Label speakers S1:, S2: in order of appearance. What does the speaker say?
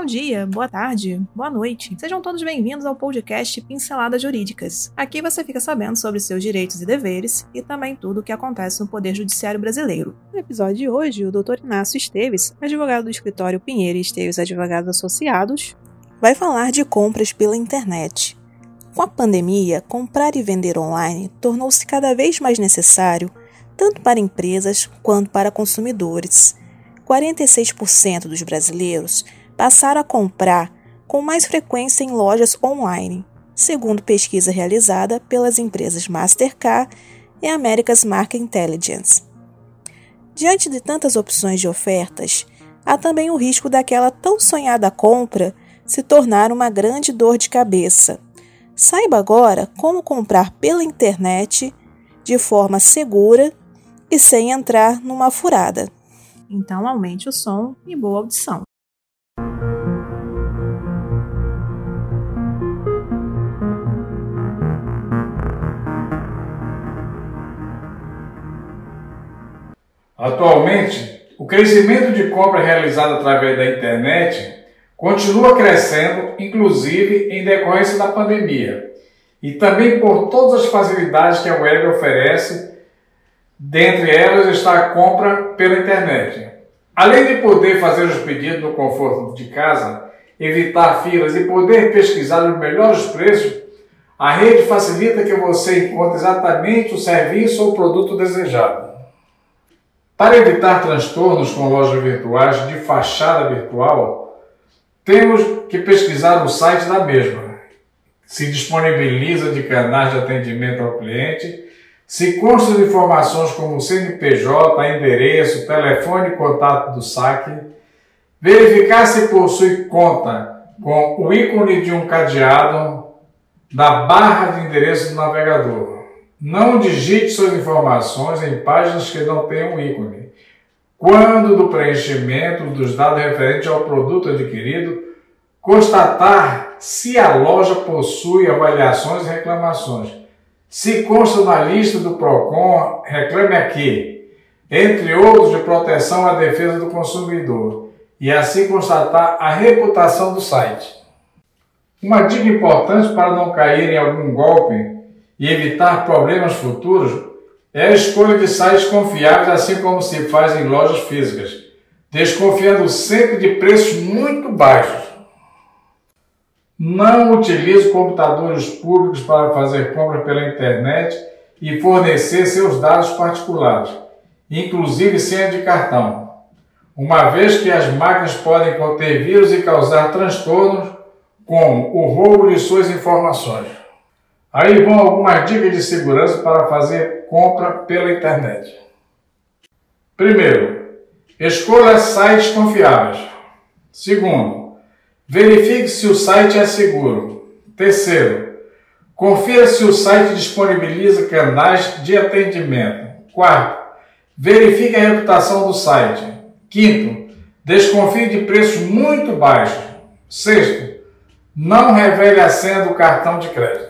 S1: Bom dia, boa tarde, boa noite. Sejam todos bem-vindos ao podcast Pinceladas Jurídicas. Aqui você fica sabendo sobre seus direitos e deveres e também tudo o que acontece no Poder Judiciário Brasileiro. No episódio de hoje, o Dr. Inácio Esteves, advogado do escritório Pinheiro e Esteves Advogados Associados, vai falar de compras pela internet. Com a pandemia, comprar e vender online tornou-se cada vez mais necessário tanto para empresas quanto para consumidores. 46% dos brasileiros passaram a comprar com mais frequência em lojas online, segundo pesquisa realizada pelas empresas Mastercard e America's Market Intelligence. Diante de tantas opções de ofertas, há também o risco daquela tão sonhada compra se tornar uma grande dor de cabeça. Saiba agora como comprar pela internet de forma segura e sem entrar numa furada. Então aumente o som e boa audição.
S2: Atualmente, o crescimento de compra realizada através da internet continua crescendo, inclusive em decorrência da pandemia, e também por todas as facilidades que a web oferece, dentre elas está a compra pela internet. Além de poder fazer os pedidos no conforto de casa, evitar filas e poder pesquisar os melhores preços, a rede facilita que você encontre exatamente o serviço ou produto desejado. Para evitar transtornos com lojas virtuais de fachada virtual, temos que pesquisar o site da mesma. Se disponibiliza de canais de atendimento ao cliente, se consta de informações como CNPJ, endereço, telefone e contato do saque, verificar se possui conta com o ícone de um cadeado na barra de endereço do navegador. Não digite suas informações em páginas que não tenham ícone. Quando do preenchimento dos dados referentes ao produto adquirido, constatar se a loja possui avaliações e reclamações. Se consta na lista do PROCON, reclame aqui, entre outros de proteção à defesa do consumidor, e assim constatar a reputação do site. Uma dica importante para não cair em algum golpe e evitar problemas futuros é a escolha de sites confiáveis, assim como se faz em lojas físicas, desconfiando sempre de preços muito baixos. Não utilize computadores públicos para fazer compra pela internet e fornecer seus dados particulares, inclusive senha de cartão, uma vez que as máquinas podem conter vírus e causar transtornos, como o roubo de suas informações. Aí vão algumas dicas de segurança para fazer compra pela internet. Primeiro, escolha sites confiáveis. Segundo, verifique se o site é seguro. Terceiro, confira se o site disponibiliza canais de atendimento. Quarto, verifique a reputação do site. Quinto, desconfie de preços muito baixos. Sexto, não revele a senha do cartão de crédito.